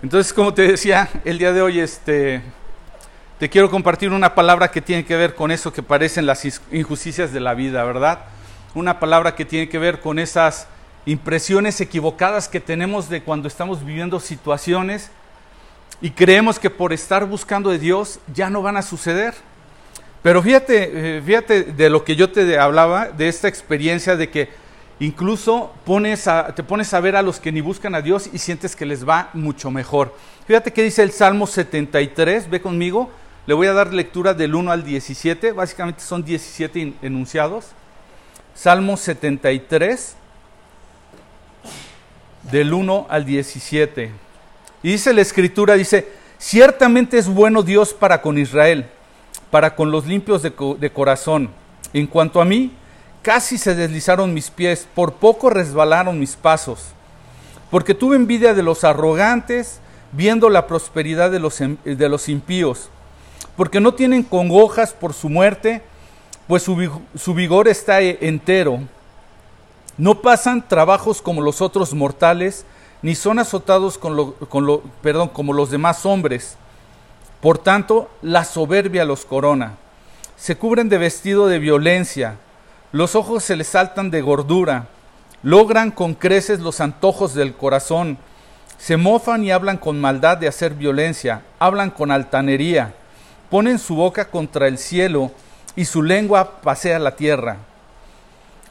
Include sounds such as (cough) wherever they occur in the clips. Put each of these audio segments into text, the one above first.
Entonces, como te decía, el día de hoy este, te quiero compartir una palabra que tiene que ver con eso que parecen las injusticias de la vida, ¿verdad? Una palabra que tiene que ver con esas impresiones equivocadas que tenemos de cuando estamos viviendo situaciones y creemos que por estar buscando de Dios ya no van a suceder. Pero fíjate, eh, fíjate de lo que yo te hablaba, de esta experiencia de que Incluso te pones a ver a los que ni buscan a Dios y sientes que les va mucho mejor. Fíjate que dice el Salmo 73, ve conmigo, le voy a dar lectura del 1 al 17, básicamente son 17 enunciados. Salmo 73, del 1 al 17. Y dice la escritura, dice, ciertamente es bueno Dios para con Israel, para con los limpios de corazón. En cuanto a mí, Casi se deslizaron mis pies, por poco resbalaron mis pasos, porque tuve envidia de los arrogantes, viendo la prosperidad de los, de los impíos, porque no tienen congojas por su muerte, pues su, vigor está entero. No pasan trabajos como los otros mortales, ni son azotados con lo, con lo, perdón, como los demás hombres. Por tanto, la soberbia los corona. Se cubren de vestido de violencia los ojos se les saltan de gordura, logran con creces los antojos del corazón, se mofan y hablan con maldad de hacer violencia, hablan con altanería, ponen su boca contra el cielo y su lengua pasea la tierra.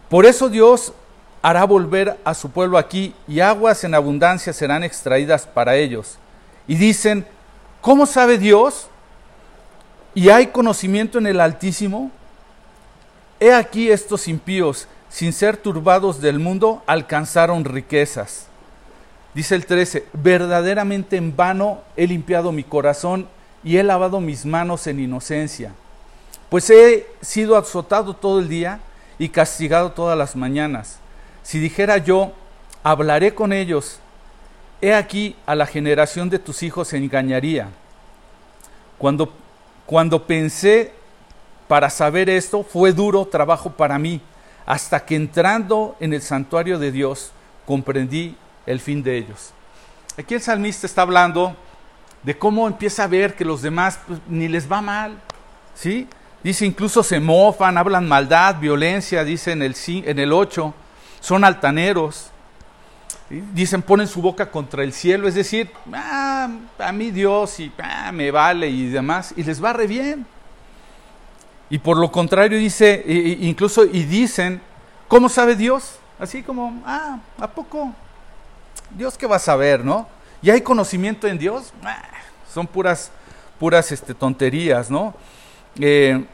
Por eso Dios hará volver a su pueblo aquí y aguas en abundancia serán extraídas para ellos. Y dicen, ¿cómo sabe Dios? ¿Y hay conocimiento en el Altísimo? He aquí estos impíos, sin ser turbados del mundo, alcanzaron riquezas. Dice el 13, verdaderamente en vano he limpiado mi corazón y he lavado mis manos en inocencia, pues he sido azotado todo el día y castigado todas las mañanas. Si dijera yo, hablaré con ellos, he aquí a la generación de tus hijos engañaría. Cuando, cuando pensé para saber esto fue duro trabajo para mí, hasta que entrando en el santuario de Dios comprendí el fin de ellos. Aquí el salmista está hablando de cómo empieza a ver que los demás pues, ni les va mal, ¿sí? Dice incluso se mofan, hablan maldad, violencia, dice en el, en el 8, son altaneros, dicen ponen su boca contra el cielo, es decir, ah, a mí Dios y ah, me vale y demás, y les va re bien. Y por lo contrario dice, incluso y dicen, ¿cómo sabe Dios? Así como, ah, ¿a poco? Dios qué va a saber, ¿no? ¿Y hay conocimiento en Dios? Ah, son puras, puras este, tonterías, ¿no? Eh,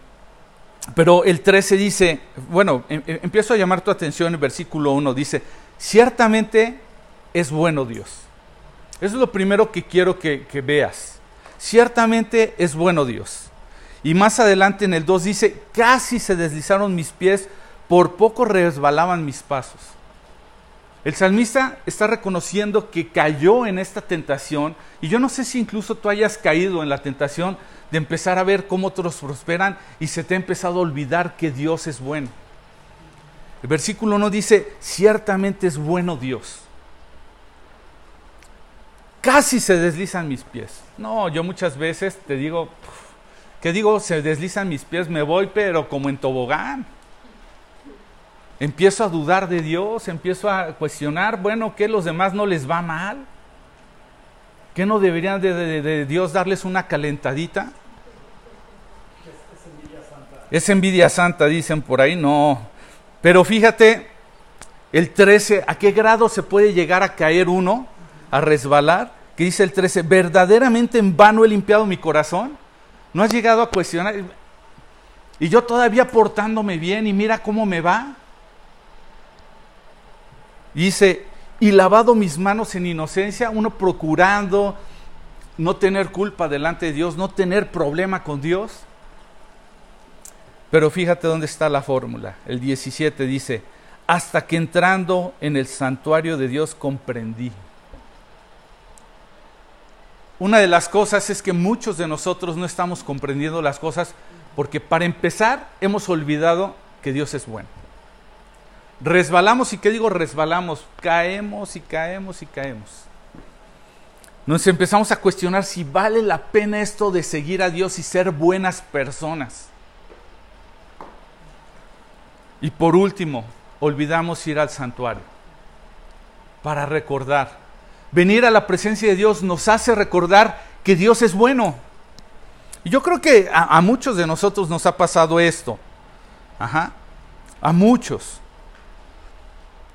pero el 13 dice, bueno, em, em, empiezo a llamar tu atención en el versículo 1, dice, ciertamente es bueno Dios. Eso es lo primero que quiero que veas. Ciertamente es bueno Dios. Y más adelante en el 2 dice, casi se deslizaron mis pies, por poco resbalaban mis pasos. El salmista está reconociendo que cayó en esta tentación y yo no sé si incluso tú hayas caído en la tentación de empezar a ver cómo otros prosperan y se te ha empezado a olvidar que Dios es bueno. El versículo 1 dice, ciertamente es bueno Dios. Casi se deslizan mis pies. No, yo muchas veces te digo, que digo, se deslizan mis pies, me voy, pero como en tobogán. Empiezo a dudar de Dios, empiezo a cuestionar, bueno, ¿qué los demás no les va mal? ¿Qué no deberían de, Dios darles una calentadita? Es, envidia santa. Es envidia santa, dicen por ahí, no. Pero fíjate, el 13, ¿a qué grado se puede llegar a caer uno, a resbalar? Que dice el 13, verdaderamente en vano he limpiado mi corazón ¿No has llegado a cuestionar? Y yo todavía portándome bien y mira cómo me va. Dice, y lavado mis manos en inocencia, uno procurando no tener culpa delante de Dios, no tener problema con Dios. Pero fíjate dónde está la fórmula. El 17 dice, hasta que entrando en el santuario de Dios comprendí. Una de las cosas es que muchos de nosotros no estamos comprendiendo las cosas porque para empezar hemos olvidado que Dios es bueno. Resbalamos y qué digo resbalamos, caemos y caemos y caemos. nos empezamos a cuestionar si vale la pena esto de seguir a Dios y ser buenas personas. Y por último, olvidamos ir al santuario para recordar. Venir a la presencia de Dios nos hace recordar que Dios es bueno. Y yo creo que a, a muchos de nosotros nos ha pasado esto. Ajá. A muchos.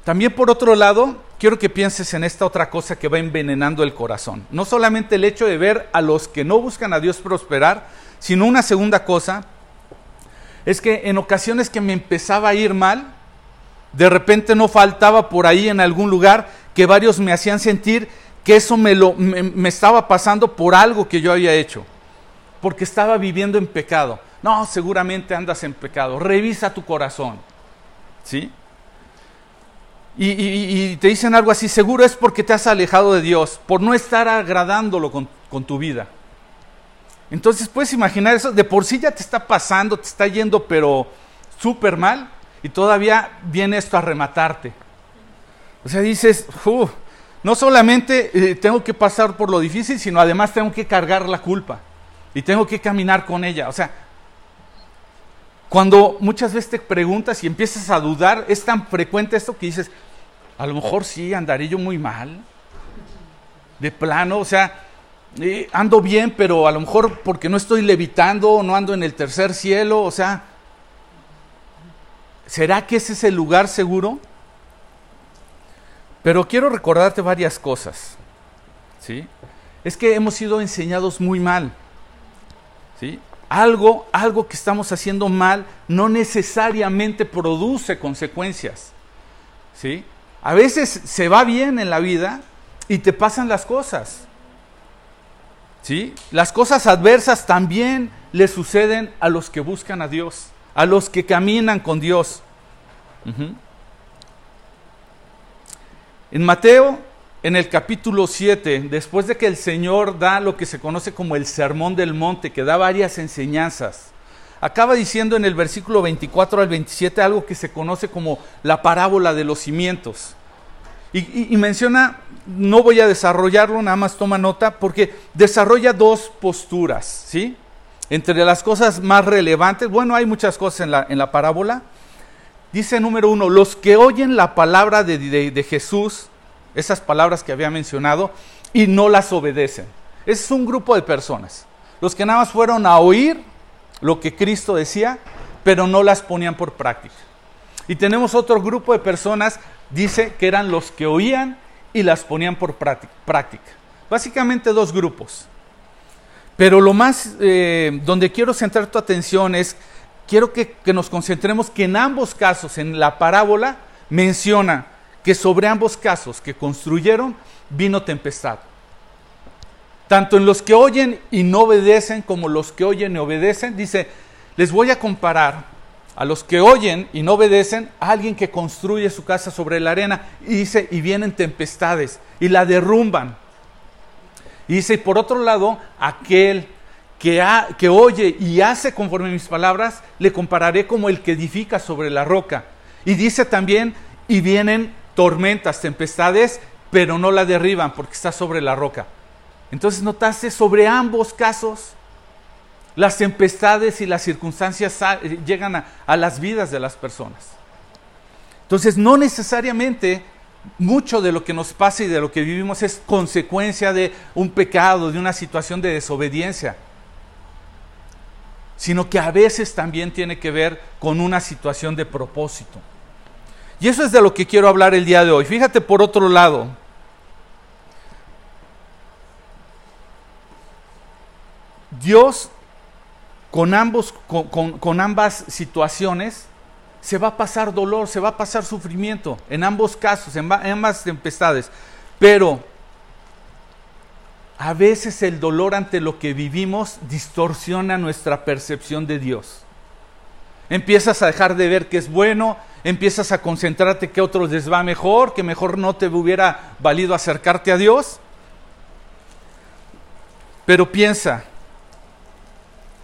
También por otro lado, quiero que pienses en esta otra cosa que va envenenando el corazón. No solamente el hecho de ver a los que no buscan a Dios prosperar, sino una segunda cosa, es que en ocasiones que me empezaba a ir mal, de repente no faltaba por ahí en algún lugar que varios me hacían sentir que eso me, lo, me, estaba pasando por algo que yo había hecho, porque estaba viviendo en pecado. No, seguramente andas en pecado. Revisa tu corazón. ¿Sí? y, te dicen algo así, seguro es porque te has alejado de Dios, por no estar agradándolo con, con tu vida. Entonces puedes imaginar eso, de por sí ya te está pasando, te está yendo pero súper mal y todavía viene esto a rematarte. O sea, dices, no solamente eh, tengo que pasar por lo difícil, sino además tengo que cargar la culpa y tengo que caminar con ella. O sea, cuando muchas veces te preguntas y empiezas a dudar, es tan frecuente esto que dices, a lo mejor sí, andaré yo muy mal. De plano, o sea, eh, ando bien, pero a lo mejor porque no estoy levitando, no ando en el tercer cielo, o sea, ¿será que ese es el lugar seguro? Pero quiero recordarte varias cosas. ¿Sí? Es que hemos sido enseñados muy mal. ¿Sí? Algo, algo que estamos haciendo mal no necesariamente produce consecuencias. ¿Sí? A veces se va bien en la vida y te pasan las cosas. ¿Sí? Las cosas adversas también le suceden a los que buscan a Dios, a los que caminan con Dios. En Mateo, en el capítulo 7, después de que el Señor da lo que se conoce como el Sermón del Monte, que da varias enseñanzas, acaba diciendo en el versículo 24 al 27 algo que se conoce como la parábola de los cimientos. Y, menciona, no voy a desarrollarlo, nada más toma nota, porque desarrolla dos posturas, ¿sí? Entre las cosas más relevantes, bueno, hay muchas cosas en la, en la parábola. Dice número uno, los que oyen la palabra de, Jesús, esas palabras que había mencionado, y no las obedecen. Es un grupo de personas. Los que nada más fueron a oír lo que Cristo decía, pero no las ponían por práctica. Y tenemos otro grupo de personas, dice que eran los que oían y las ponían por práctica. Básicamente dos grupos. Pero lo más eh, donde quiero centrar tu atención es, quiero que, que nos concentremos que en ambos casos, en la parábola, menciona que sobre ambos casos que construyeron vino tempestad. Tanto en los que oyen y no obedecen como los que oyen y obedecen, dice, les voy a comparar a los que oyen y no obedecen a alguien que construye su casa sobre la arena y dice, y vienen tempestades y la derrumban. Y dice, y por otro lado, aquel que, que oye y hace conforme mis palabras, le compararé como el que edifica sobre la roca. Y dice también, y vienen tormentas, tempestades, pero no la derriban porque está sobre la roca. Entonces notaste sobre ambos casos, las tempestades y las circunstancias llegan a, las vidas de las personas. Entonces no necesariamente mucho de lo que nos pasa y de lo que vivimos es consecuencia de un pecado, de una situación de desobediencia, sino que a veces también tiene que ver con una situación de propósito. Y eso es de lo que quiero hablar el día de hoy. Fíjate por otro lado, Dios con, ambos, con, ambas situaciones se va a pasar dolor, se va a pasar sufrimiento, en ambos casos, en, ambas tempestades. Pero a veces el dolor ante lo que vivimos distorsiona nuestra percepción de Dios. Empiezas a dejar de ver que es bueno, empiezas a concentrarte que a otros les va mejor, que mejor no te hubiera valido acercarte a Dios. Pero piensa,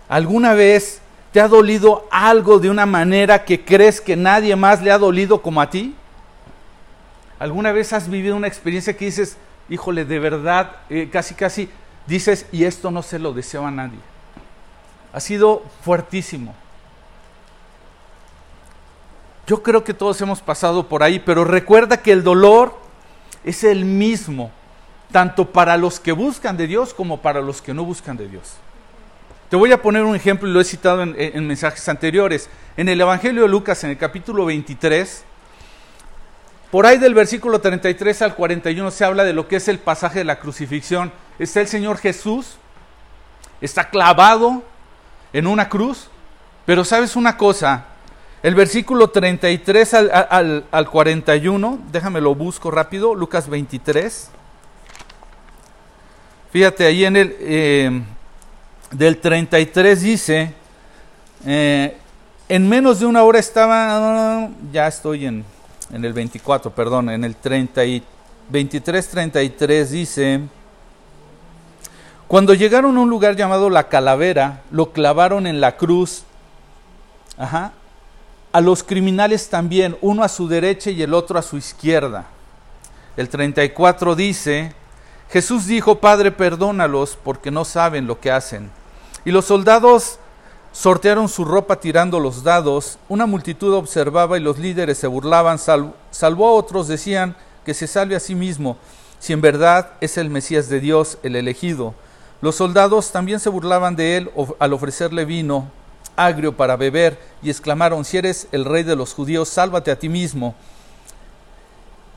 ¿Alguna vez te ha dolido algo de una manera que crees que nadie más le ha dolido como a ti? ¿Alguna vez has vivido una experiencia que dices, híjole, de verdad, eh, casi, casi dices, y esto no se lo deseo a nadie. Ha sido fuertísimo. Yo creo que todos hemos pasado por ahí, pero recuerda que el dolor es el mismo, tanto para los que buscan de Dios como para los que no buscan de Dios. Te voy a poner un ejemplo y lo he citado en, en mensajes anteriores. En el Evangelio de Lucas, en el capítulo 23, por ahí del versículo 33 al 41 se habla de lo que es el pasaje de la crucifixión. Está el Señor Jesús, está clavado en una cruz, pero sabes una cosa, el versículo 33 al, al, 41, déjame lo busco rápido, Lucas 23. Fíjate, ahí en el eh, del 33 dice, eh, en menos de una hora estaba, ya estoy en, en el 24, perdón, en el 30 y 23, 33 dice, cuando llegaron a un lugar llamado la calavera, lo clavaron en la cruz, ajá, a los criminales también, uno a su derecha y el otro a su izquierda. El 34 dice, Jesús dijo, Padre, perdónalos porque no saben lo que hacen. Y los soldados sortearon su ropa tirando los dados, una multitud observaba y los líderes se burlaban, salvó a otros, decían que se salve a sí mismo, si en verdad es el Mesías de Dios, el elegido. Los soldados también se burlaban de él al ofrecerle vino agrio para beber y exclamaron, si eres el rey de los judíos, sálvate a ti mismo.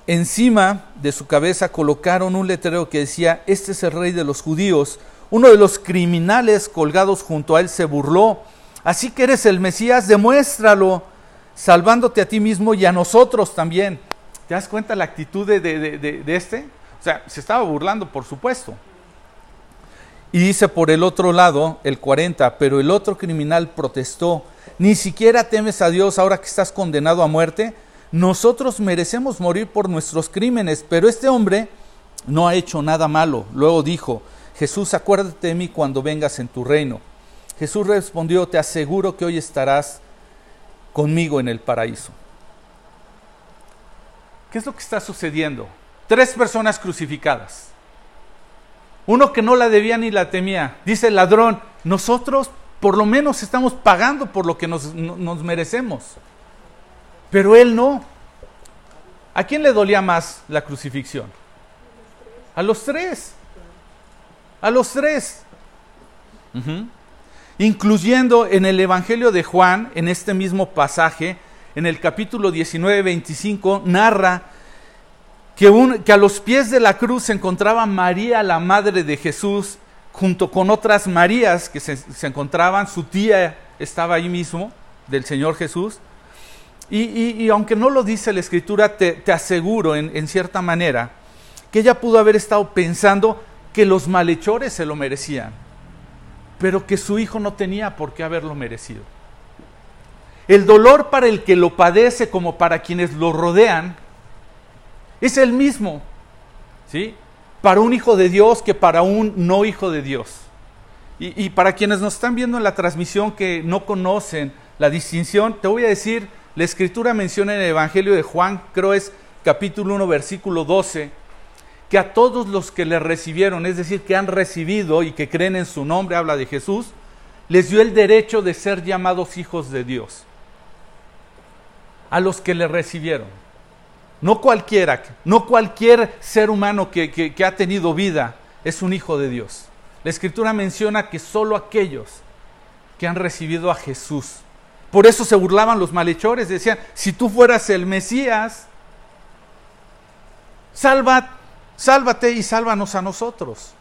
Encima de su cabeza colocaron un letrero que decía, este es el rey de los judíos. Uno de los criminales colgados junto a él se burló. Así que eres el Mesías, demuéstralo, salvándote a ti mismo y a nosotros también. ¿Te das cuenta la actitud de, de, este? O sea, se estaba burlando, por supuesto. Y dice por el otro lado, el 40, pero el otro criminal protestó, ni siquiera temes a Dios ahora que estás condenado a muerte. Nosotros merecemos morir por nuestros crímenes, pero este hombre no ha hecho nada malo. Luego dijo, Jesús, acuérdate de mí cuando vengas en tu reino. Jesús respondió, te aseguro que hoy estarás conmigo en el paraíso. ¿Qué es lo que está sucediendo? Tres personas crucificadas. Uno que no la debía ni la temía. Dice el ladrón, nosotros por lo menos estamos pagando por lo que nos, nos merecemos. Pero él no. ¿A quién le dolía más la crucifixión? A los tres. A los tres. Incluyendo en el Evangelio de Juan, en este mismo pasaje, en el capítulo 19, 25, narra que, a los pies de la cruz se encontraba María, la madre de Jesús, junto con otras Marías que se, encontraban, su tía estaba ahí mismo, del Señor Jesús. Y, aunque no lo dice la Escritura, te, aseguro en, cierta manera que ella pudo haber estado pensando que los malhechores se lo merecían, pero que su hijo no tenía por qué haberlo merecido. El dolor para el que lo padece como para quienes lo rodean es el mismo, ¿sí? Para un hijo de Dios que para un no hijo de Dios. Y, y para quienes nos están viendo en la transmisión que no conocen la distinción, te voy a decir, la escritura menciona en el Evangelio de Juan, creo es capítulo 1, versículo 12, que a todos los que le recibieron, es decir, que han recibido y que creen en su nombre, habla de Jesús, les dio el derecho de ser llamados hijos de Dios. A los que le recibieron. No cualquiera, no cualquier ser humano que, que ha tenido vida es un hijo de Dios. La escritura menciona que solo aquellos que han recibido a Jesús. Por eso se burlaban los malhechores, decían, si tú fueras el Mesías, salva sálvate y sálvanos a nosotros.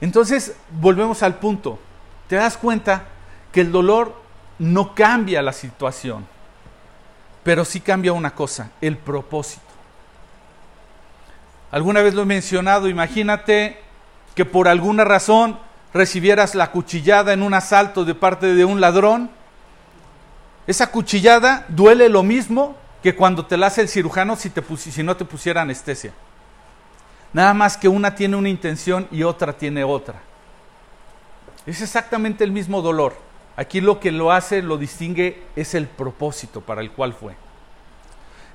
Entonces, volvemos al punto. Te das cuenta que el dolor no cambia la situación, pero sí cambia una cosa, el propósito. Alguna vez lo he mencionado, imagínate que por alguna razón recibieras la cuchillada en un asalto de parte de un ladrón. Esa cuchillada duele lo mismo que cuando te la hace el cirujano si, si no te pusiera anestesia. Nada más que una tiene una intención y otra tiene otra. Es exactamente el mismo dolor. Aquí lo que lo hace, lo distingue, es el propósito para el cual fue.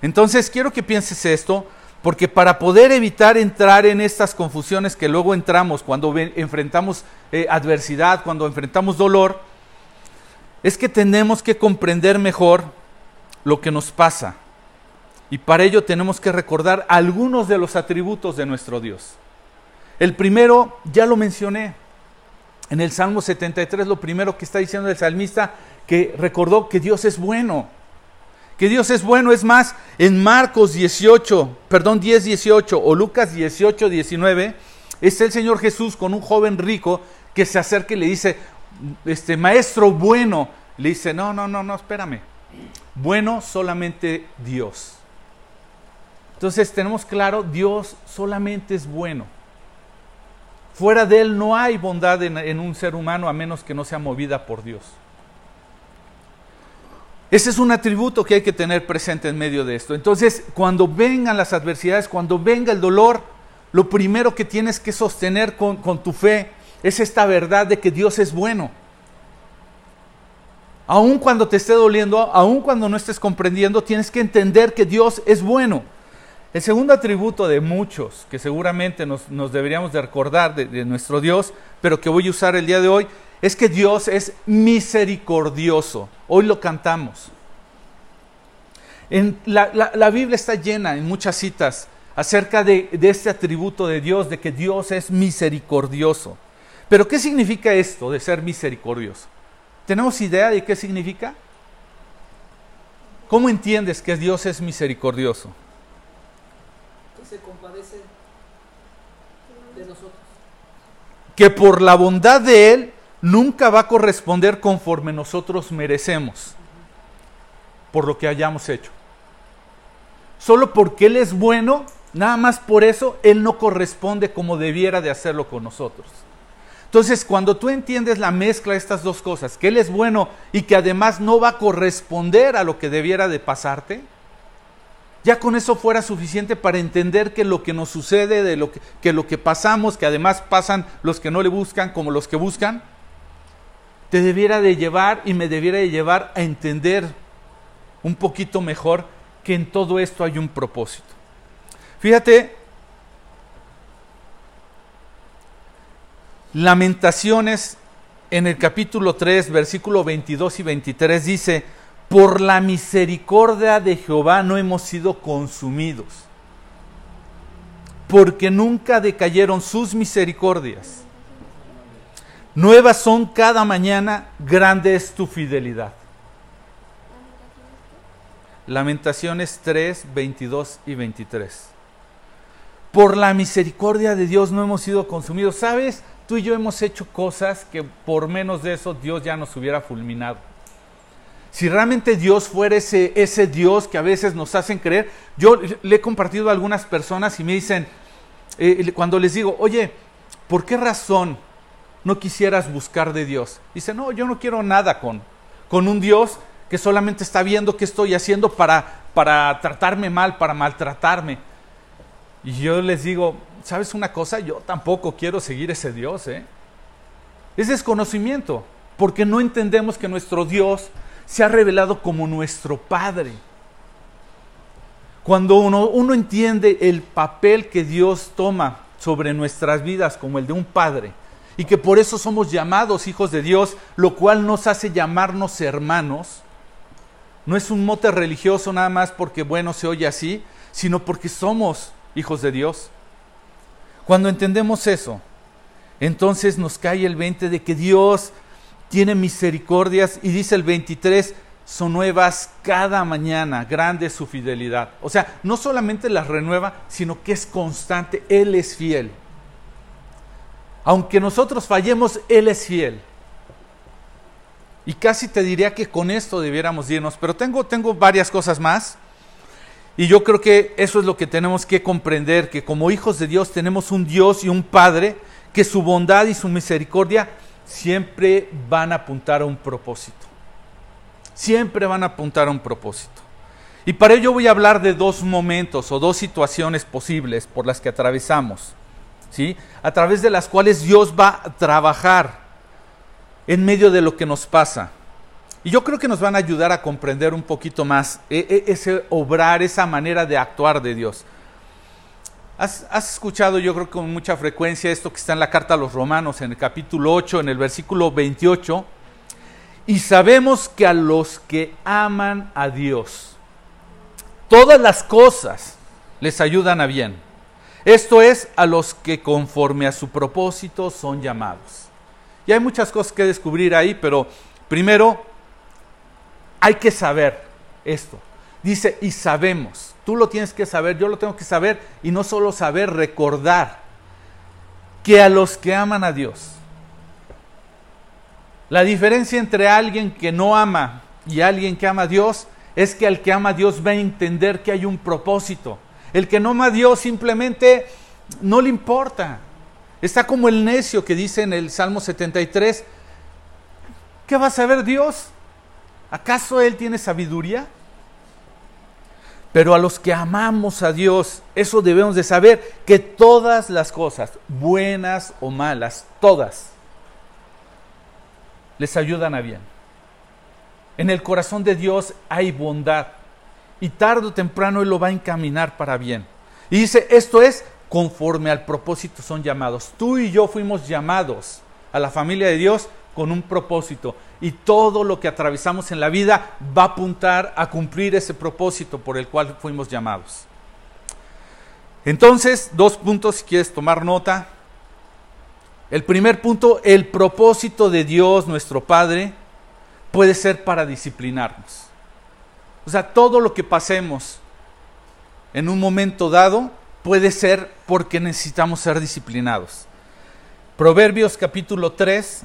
Entonces quiero que pienses esto. Porque para poder evitar entrar en estas confusiones que luego entramos cuando enfrentamos eh, adversidad, cuando enfrentamos dolor, es que tenemos que comprender mejor lo que nos pasa. Y para ello tenemos que recordar algunos de los atributos de nuestro Dios. El primero, ya lo mencioné, en el Salmo 73, lo primero que está diciendo el salmista, que recordó que Dios es bueno que Dios es bueno. Es más, en Marcos 18, perdón, 10, 18 o Lucas 18, 19, está el Señor Jesús con un joven rico que se acerca y le dice, este maestro bueno, le dice, no, no, no, no, espérame. Bueno solamente Dios. Entonces tenemos claro, Dios solamente es bueno. Fuera de Él no hay bondad en, en un ser humano a menos que no sea movida por Dios. Ese es un atributo que hay que tener presente en medio de esto. Entonces, cuando vengan las adversidades, cuando venga el dolor, lo primero que tienes que sostener con, tu fe es esta verdad de que Dios es bueno. Aun cuando te esté doliendo, aun cuando no estés comprendiendo, tienes que entender que Dios es bueno. El segundo atributo de muchos que seguramente nos, deberíamos de recordar de nuestro Dios, pero que voy a usar el día de hoy, es que Dios es misericordioso. Hoy lo cantamos. En la, Biblia está llena en muchas citas acerca de, de este atributo de Dios, de que Dios es misericordioso. Pero ¿qué significa esto de ser misericordioso? ¿Tenemos idea de qué significa? ¿Cómo entiendes que Dios es misericordioso? Que se compadece de nosotros. Que por la bondad de Él nunca va a corresponder conforme nosotros merecemos por lo que hayamos hecho. Solo porque Él es bueno, nada más por eso Él no corresponde como debiera de hacerlo con nosotros. Entonces, cuando tú entiendes la mezcla de estas dos cosas, que Él es bueno y que además no va a corresponder a lo que debiera de pasarte, ya con eso fuera suficiente para entender que lo que nos sucede, de lo que, que lo que pasamos, que además pasan los que no le buscan como los que buscan, te debiera de llevar y me debiera de llevar a entender un poquito mejor que en todo esto hay un propósito. Fíjate, Lamentaciones en el capítulo 3, versículo 22 y 23 dice, por la misericordia de Jehová no hemos sido consumidos, porque nunca decayeron sus misericordias. Nuevas son cada mañana, grande es tu fidelidad. Lamentaciones 3, 22 y 23. Por la misericordia de Dios no hemos sido consumidos. ¿Sabes? Tú y yo hemos hecho cosas que por menos de eso Dios ya nos hubiera fulminado. Si realmente Dios fuera ese, ese Dios que a veces nos hacen creer, yo le he compartido a algunas personas y me dicen, eh, cuando les digo, oye, ¿por qué razón no quisieras buscar de Dios? Dice, no, yo no quiero nada con, con un Dios que solamente está viendo qué estoy haciendo para, para tratarme mal, para maltratarme. Y yo les digo, ¿sabes una cosa? Yo tampoco quiero seguir ese Dios. ¿eh? Es desconocimiento, porque no entendemos que nuestro Dios se ha revelado como nuestro Padre. Cuando uno, uno entiende el papel que Dios toma sobre nuestras vidas como el de un Padre, y que por eso somos llamados hijos de Dios, lo cual nos hace llamarnos hermanos. No es un mote religioso nada más porque, bueno, se oye así, sino porque somos hijos de Dios. Cuando entendemos eso, entonces nos cae el 20 de que Dios tiene misericordias y dice el 23, son nuevas cada mañana, grande su fidelidad. O sea, no solamente las renueva, sino que es constante, Él es fiel aunque nosotros fallemos, Él es fiel. Y casi te diría que con esto debiéramos irnos, pero tengo, tengo varias cosas más. Y yo creo que eso es lo que tenemos que comprender, que como hijos de Dios tenemos un Dios y un Padre, que su bondad y su misericordia siempre van a apuntar a un propósito. Siempre van a apuntar a un propósito. Y para ello voy a hablar de dos momentos o dos situaciones posibles por las que atravesamos. ¿Sí? a través de las cuales Dios va a trabajar en medio de lo que nos pasa. Y yo creo que nos van a ayudar a comprender un poquito más e, e, ese obrar, esa manera de actuar de Dios. Has, has, escuchado, yo creo que con mucha frecuencia, esto que está en la carta a los romanos, en el capítulo 8, en el versículo 28. Y sabemos que a los que aman a Dios, todas las cosas les ayudan a bien. Esto es a los que conforme a su propósito son llamados. Y hay muchas cosas que descubrir ahí, pero primero hay que saber esto. Dice, y sabemos. Tú lo tienes que saber, yo lo tengo que saber, y no solo saber, recordar que a los que aman a Dios, la diferencia entre alguien que no ama y alguien que ama a Dios es que al que ama a Dios va a entender que hay un propósito. El que no ama a Dios simplemente no le importa. Está como el necio que dice en el Salmo 73, ¿qué va a saber Dios? ¿Acaso Él tiene sabiduría? Pero a los que amamos a Dios, eso debemos de saber, que todas las cosas, buenas o malas, todas, les ayudan a bien. En el corazón de Dios hay bondad y tarde o temprano Él lo va a encaminar para bien. Y dice, esto es conforme al propósito son llamados. Tú y yo fuimos llamados a la familia de Dios con un propósito y todo lo que atravesamos en la vida va a apuntar a cumplir ese propósito por el cual fuimos llamados. Entonces, dos puntos si quieres tomar nota. El primer punto, el propósito de Dios, nuestro Padre, puede ser para disciplinarnos. O sea, todo lo que pasemos en un momento dado puede ser porque necesitamos ser disciplinados. Proverbios capítulo 3,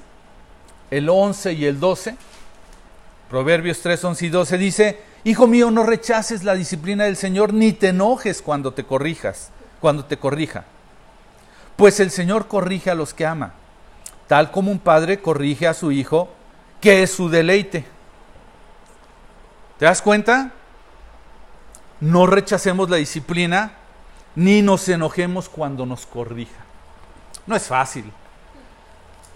el 11 y el 12. Proverbios 3, 11 y 12 dice, Hijo mío, no rechaces la disciplina del Señor, ni te enojes cuando te corrijas, cuando te corrija. Pues el Señor corrige a los que ama, tal como un padre corrige a su hijo, que es su deleite. ¿Te das cuenta? No rechacemos la disciplina, ni nos enojemos cuando nos corrija. No es fácil.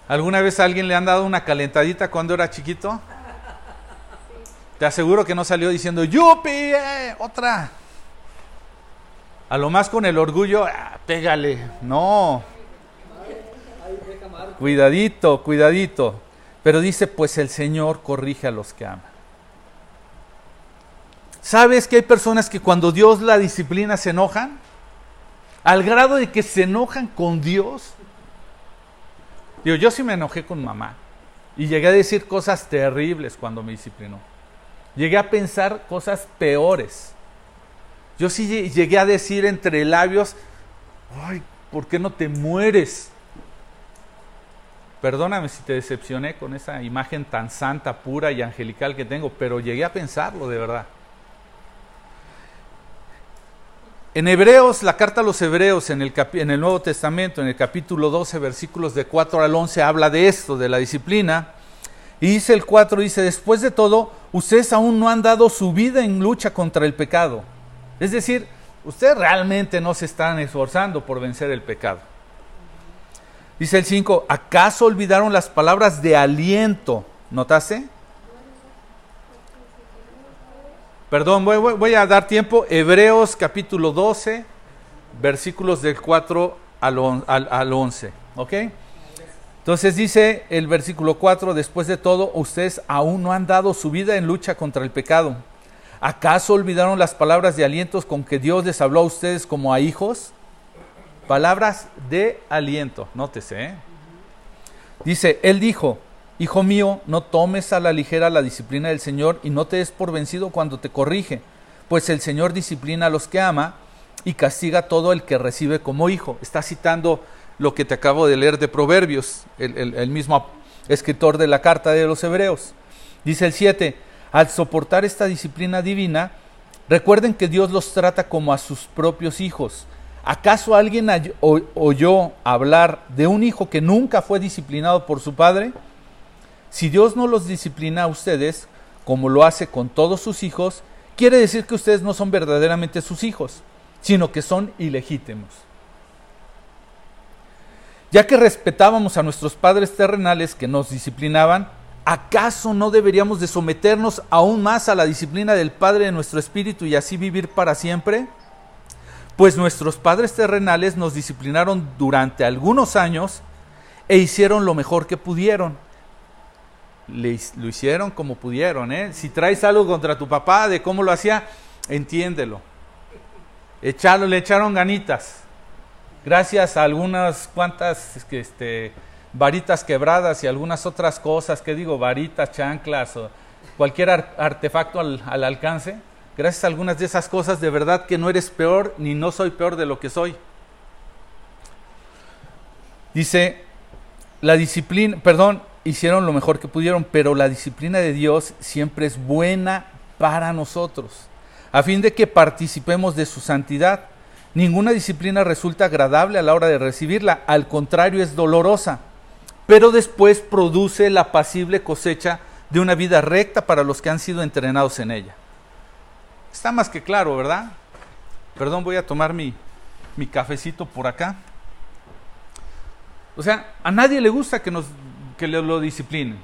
¿Alguna vez a alguien le han dado una calentadita cuando era chiquito? Te aseguro que no salió diciendo, ¡Yupi! Eh, ¡Otra! A lo más con el orgullo, ah, pégale. No. Cuidadito, cuidadito. Pero dice, pues el Señor corrige a los que aman. ¿Sabes que hay personas que cuando Dios la disciplina se enojan? Al grado de que se enojan con Dios. Digo, yo sí me enojé con mamá. Y llegué a decir cosas terribles cuando me disciplinó. Llegué a pensar cosas peores. Yo sí llegué a decir entre labios, ay, ¿por qué no te mueres? Perdóname si te decepcioné con esa imagen tan santa, pura y angelical que tengo, pero llegué a pensarlo de verdad. En Hebreos, la carta a los Hebreos en el, Nuevo Testamento, en el capítulo 12, versículos de 4 al 11, habla de esto, de la disciplina. Y dice el 4, dice, después de todo, ustedes aún no han dado su vida en lucha contra el pecado es decir, ustedes realmente no se están esforzando por vencer el pecado. Dice el 5, ¿acaso olvidaron las palabras de aliento? ¿Notaste? Perdón, voy, a dar tiempo. Hebreos capítulo 12, versículos del 4 al, al 11. ¿Ok? Entonces dice el versículo 4, después de todo, ustedes aún no han dado su vida en lucha contra el pecado ¿Acaso olvidaron las palabras de alientos con que Dios les habló a ustedes como a hijos? Palabras de aliento, nótese. ¿eh? Dice, Él dijo, Hijo mío, no tomes a la ligera la disciplina del Señor y no te des por vencido cuando te corrige, pues el Señor disciplina a los que ama y castiga a todo el que recibe como hijo. Está citando lo que te acabo de leer de Proverbios, el, mismo escritor de la carta de los Hebreos. Dice el 7, al soportar esta disciplina divina, recuerden que Dios los trata como a sus propios hijos. ¿Acaso alguien oyó hablar de un hijo que nunca fue disciplinado por su padre? Si Dios no los disciplina a ustedes, como lo hace con todos sus hijos, quiere decir que ustedes no son verdaderamente sus hijos, sino que son ilegítimos. Ya que respetábamos a nuestros padres terrenales que nos disciplinaban, ¿acaso no deberíamos de someternos aún más a la disciplina del Padre de nuestro espíritu y así vivir para siempre? pues nuestros padres terrenales nos disciplinaron durante algunos años e hicieron lo mejor que pudieron. Le, lo hicieron como pudieron. ¿eh? Si traes algo contra tu papá de cómo lo hacía, entiéndelo. Echalo, le echaron ganitas. Gracias a algunas cuantas este, varitas quebradas y algunas otras cosas, que digo, varitas, chanclas o cualquier artefacto al, al alcance. Gracias a algunas de esas cosas, de verdad que no eres peor ni no soy peor de lo que soy. Dice, la disciplina, perdón, hicieron lo mejor que pudieron, pero la disciplina de Dios siempre es buena para nosotros, a fin de que participemos de su santidad. Ninguna disciplina resulta agradable a la hora de recibirla, al contrario es dolorosa, pero después produce la pasible cosecha de una vida recta para los que han sido entrenados en ella. Está más que claro, ¿verdad? Perdón, voy a tomar mi, mi cafecito por acá. O sea, a nadie le gusta que, nos, que lo disciplinen.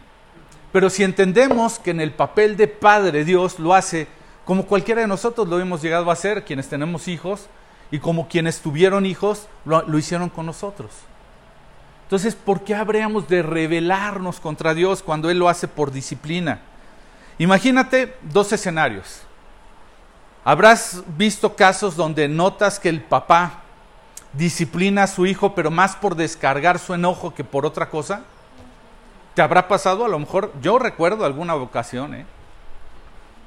Pero si entendemos que en el papel de Padre Dios lo hace como cualquiera de nosotros lo hemos llegado a hacer, quienes tenemos hijos, y como quienes tuvieron hijos, lo, lo hicieron con nosotros. Entonces, ¿por qué habríamos de rebelarnos contra Dios cuando Él lo hace por disciplina? Imagínate dos escenarios. Habrás visto casos donde notas que el papá disciplina a su hijo, pero más por descargar su enojo que por otra cosa? ¿Te habrá pasado? A lo mejor yo recuerdo alguna ocasión, ¿eh?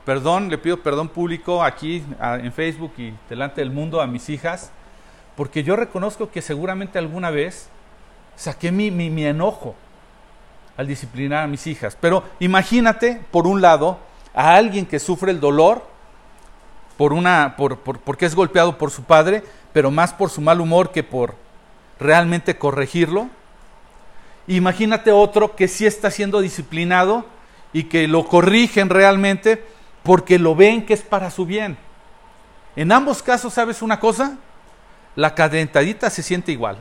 Perdón, le pido perdón público aquí en Facebook y delante del mundo a mis hijas, porque yo reconozco que seguramente alguna vez saqué mi, mi, mi enojo al disciplinar a mis hijas. Pero imagínate, por un lado, a alguien que sufre el dolor por una, por, por, porque es golpeado por su padre, pero más por su mal humor que por realmente corregirlo. Imagínate otro que sí está siendo disciplinado y que lo corrigen realmente porque lo ven que es para su bien. En ambos casos, ¿sabes una cosa? La cadentadita se siente igual.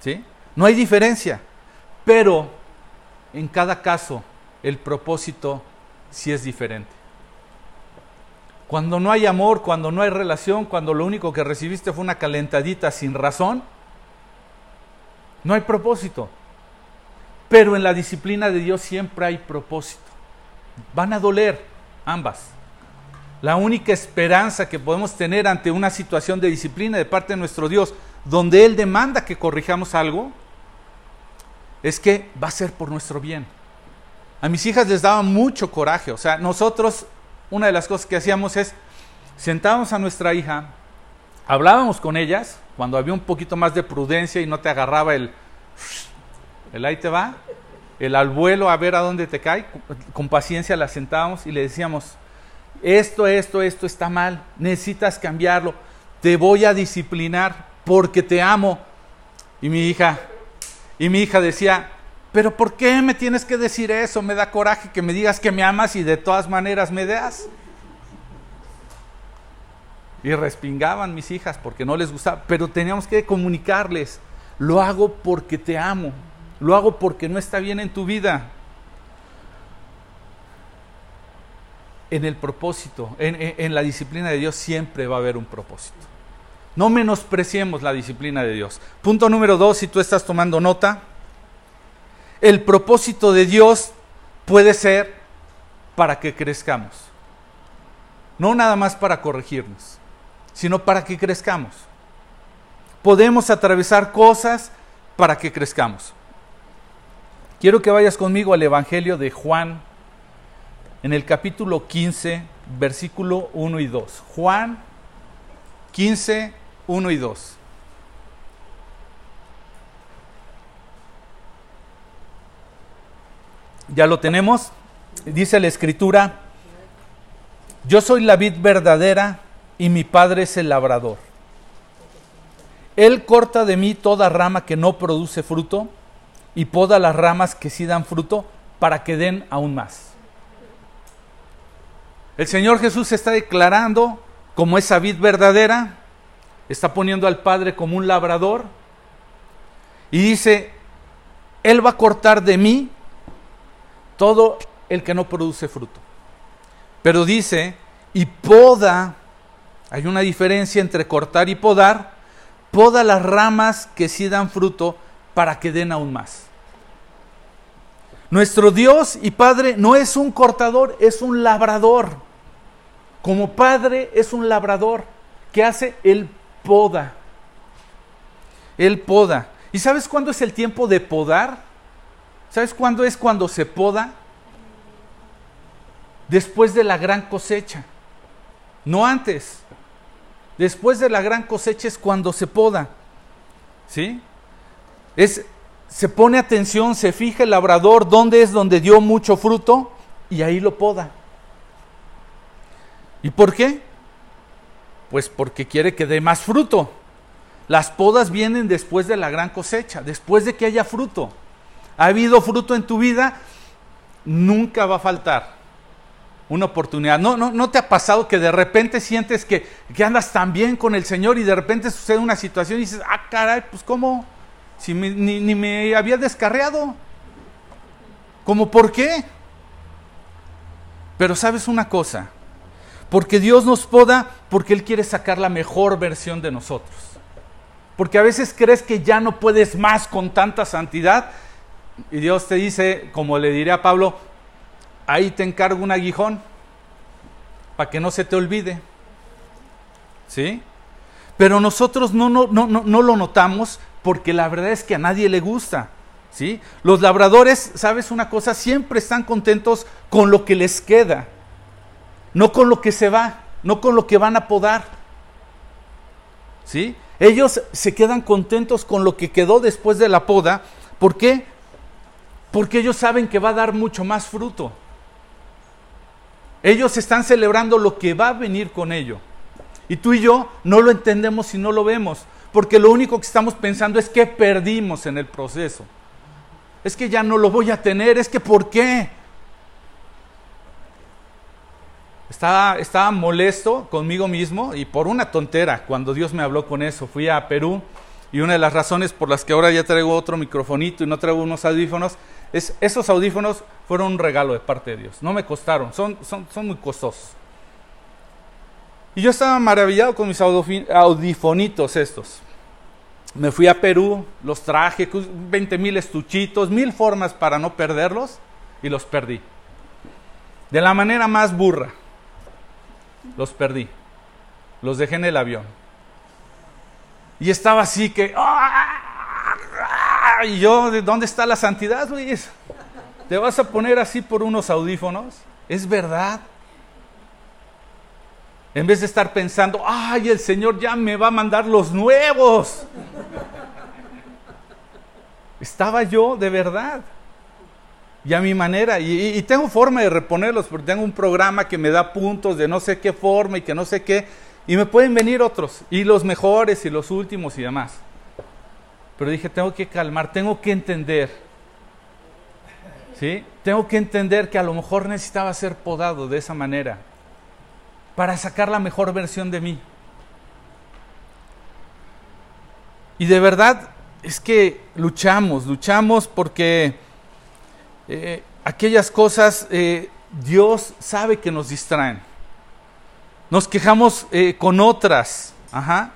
¿Sí? No hay diferencia. Pero en cada caso el propósito sí es diferente. Cuando no hay amor, cuando no hay relación, cuando lo único que recibiste fue una calentadita sin razón, no hay propósito. Pero en la disciplina de Dios siempre hay propósito. Van a doler ambas. La única esperanza que podemos tener ante una situación de disciplina de parte de nuestro Dios, donde Él demanda que corrijamos algo, es que va a ser por nuestro bien. A mis hijas les daba mucho coraje. O sea, nosotros una de las cosas que hacíamos es sentábamos a nuestra hija, hablábamos con ellas cuando había un poquito más de prudencia y no te agarraba el, el ahí te va, el al vuelo a ver a dónde te cae, con paciencia la sentábamos y le decíamos, esto, esto, esto está mal, necesitas cambiarlo, te voy a disciplinar porque te amo. Y mi hija, y mi hija decía, pero ¿por qué me tienes que decir eso? Me da coraje que me digas que me amas y de todas maneras me das. Y respingaban mis hijas porque no les gustaba, pero teníamos que comunicarles, lo hago porque te amo, lo hago porque no está bien en tu vida. En el propósito, en, la disciplina de Dios siempre va a haber un propósito. No menospreciemos la disciplina de Dios. Punto número dos, si tú estás tomando nota, el propósito de Dios puede ser para que crezcamos. No nada más para corregirnos, sino para que crezcamos. Podemos atravesar cosas para que crezcamos. Quiero que vayas conmigo al Evangelio de Juan, en el capítulo 15, versículo 1 y 2. Juan 15, 1 y 2. Ya lo tenemos. Dice la escritura, yo soy la vid verdadera y mi padre es el labrador. Él corta de mí toda rama que no produce fruto y poda las ramas que sí dan fruto para que den aún más. El Señor Jesús está declarando como esa vid verdadera, está poniendo al Padre como un labrador y dice, Él va a cortar de mí todo el que no produce fruto. Pero dice, y poda Hay una diferencia entre cortar y podar. Poda las ramas que sí dan fruto para que den aún más. Nuestro Dios y Padre no es un cortador, es un labrador. Como Padre es un labrador que hace el poda. El poda. ¿Y sabes cuándo es el tiempo de podar? ¿Sabes cuándo es cuando se poda? Después de la gran cosecha. No antes. Después de la gran cosecha es cuando se poda. ¿Sí? Es se pone atención, se fija el labrador dónde es donde dio mucho fruto y ahí lo poda. ¿Y por qué? Pues porque quiere que dé más fruto. Las podas vienen después de la gran cosecha, después de que haya fruto. Ha habido fruto en tu vida, nunca va a faltar una oportunidad. ¿No, no, no te ha pasado que de repente sientes que, que andas tan bien con el Señor y de repente sucede una situación y dices, ah, caray, pues cómo, si ni, me había descarriado. ¿Cómo por qué? Pero sabes una cosa, porque Dios nos poda porque Él quiere sacar la mejor versión de nosotros. Porque a veces crees que ya no puedes más con tanta santidad y Dios te dice, como le diré a Pablo, ahí te encargo un aguijón para que no se te olvide. ¿Sí? Pero nosotros no, no, no, no, lo notamos porque la verdad es que a nadie le gusta. ¿sí? Los labradores, ¿sabes una cosa? Siempre están contentos con lo que les queda, no con lo que se va, no con lo que van a podar. ¿sí? Ellos se quedan contentos con lo que quedó después de la poda. ¿Por qué? Porque ellos saben que va a dar mucho más fruto. Ellos están celebrando lo que va a venir con ello. Y tú y yo no lo entendemos y no lo vemos porque lo único que estamos pensando es que perdimos en el proceso. Es que ya no lo voy a tener, es que ¿por qué? Estaba, estaba molesto conmigo mismo y por una tontera cuando Dios me habló con eso. Fui a Perú y una de las razones por las que ahora ya traigo otro microfonito y no traigo unos audífonos es esos audífonos fueron un regalo de parte de Dios. No me costaron, son, son, son muy costosos. Y yo estaba maravillado con mis audifonitos estos. Me fui a Perú, los traje, 20 mil estuchitos, mil formas para no perderlos y los perdí. De la manera más burra, los perdí. Los dejé en el avión. Y estaba así que... ¡ah! Y yo, ¿de dónde está la santidad, Luis? ¿Te vas a poner así por unos audífonos? ¿Es verdad? En vez de estar pensando, ay, el Señor ya me va a mandar los nuevos. Estaba yo de verdad. Y a mi manera. Y, tengo forma de reponerlos, porque tengo un programa que me da puntos de no sé qué forma y que no sé qué. Y me pueden venir otros. Y los mejores y los últimos y demás. Pero dije, tengo que calmar, tengo que entender. ¿Sí? Tengo que entender que a lo mejor necesitaba ser podado de esa manera para sacar la mejor versión de mí. Y de verdad es que luchamos, luchamos porque eh, aquellas cosas eh, Dios sabe que nos distraen. Nos quejamos eh, con otras, ajá.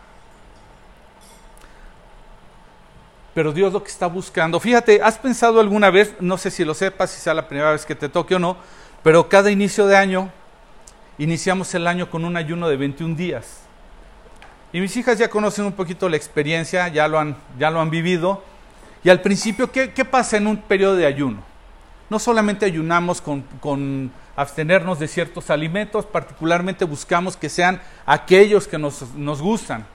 Pero Dios lo que está buscando, fíjate, ¿has pensado alguna vez, no sé si lo sepas, si sea la primera vez que te toque o no, pero cada inicio de año iniciamos el año con un ayuno de 21 días. Y mis hijas ya conocen un poquito la experiencia, ya lo han, ya lo han vivido. Y al principio, ¿qué, pasa en un periodo de ayuno? No solamente ayunamos con, con, abstenernos de ciertos alimentos, particularmente buscamos que sean aquellos que nos, nos gustan,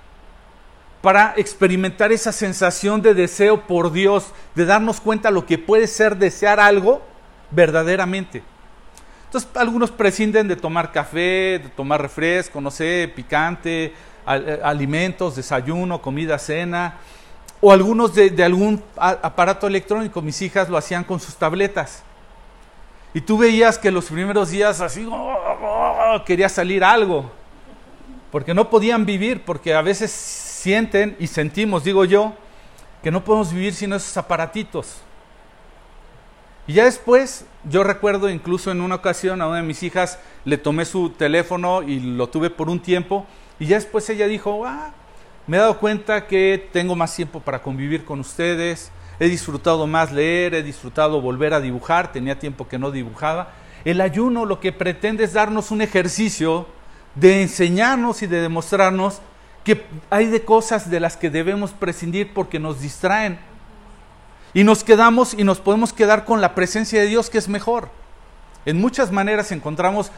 para experimentar esa sensación de deseo por Dios, de darnos cuenta lo que puede ser desear algo verdaderamente. Entonces algunos prescinden de tomar café, de tomar refresco, no sé, picante, eh, alimentos, desayuno, comida, cena, o algunos de, algún aparato electrónico. Mis hijas lo hacían con sus tabletas. Y tú veías que los primeros días así oh, oh, oh, quería salir algo, porque no podían vivir, porque a veces sienten y sentimos, digo yo, que no podemos vivir sin esos aparatitos. Y ya después, yo recuerdo incluso en una ocasión a una de mis hijas le tomé su teléfono y lo tuve por un tiempo. Y ya después ella dijo, ah, me he dado cuenta que tengo más tiempo para convivir con ustedes, he disfrutado más leer, he disfrutado volver a dibujar, tenía tiempo que no dibujaba. El ayuno lo que pretende es darnos un ejercicio de enseñarnos y de demostrarnos que hay de cosas de las que debemos prescindir porque nos distraen. Y nos quedamos y nos podemos quedar con la presencia de Dios que es mejor. En muchas maneras encontramos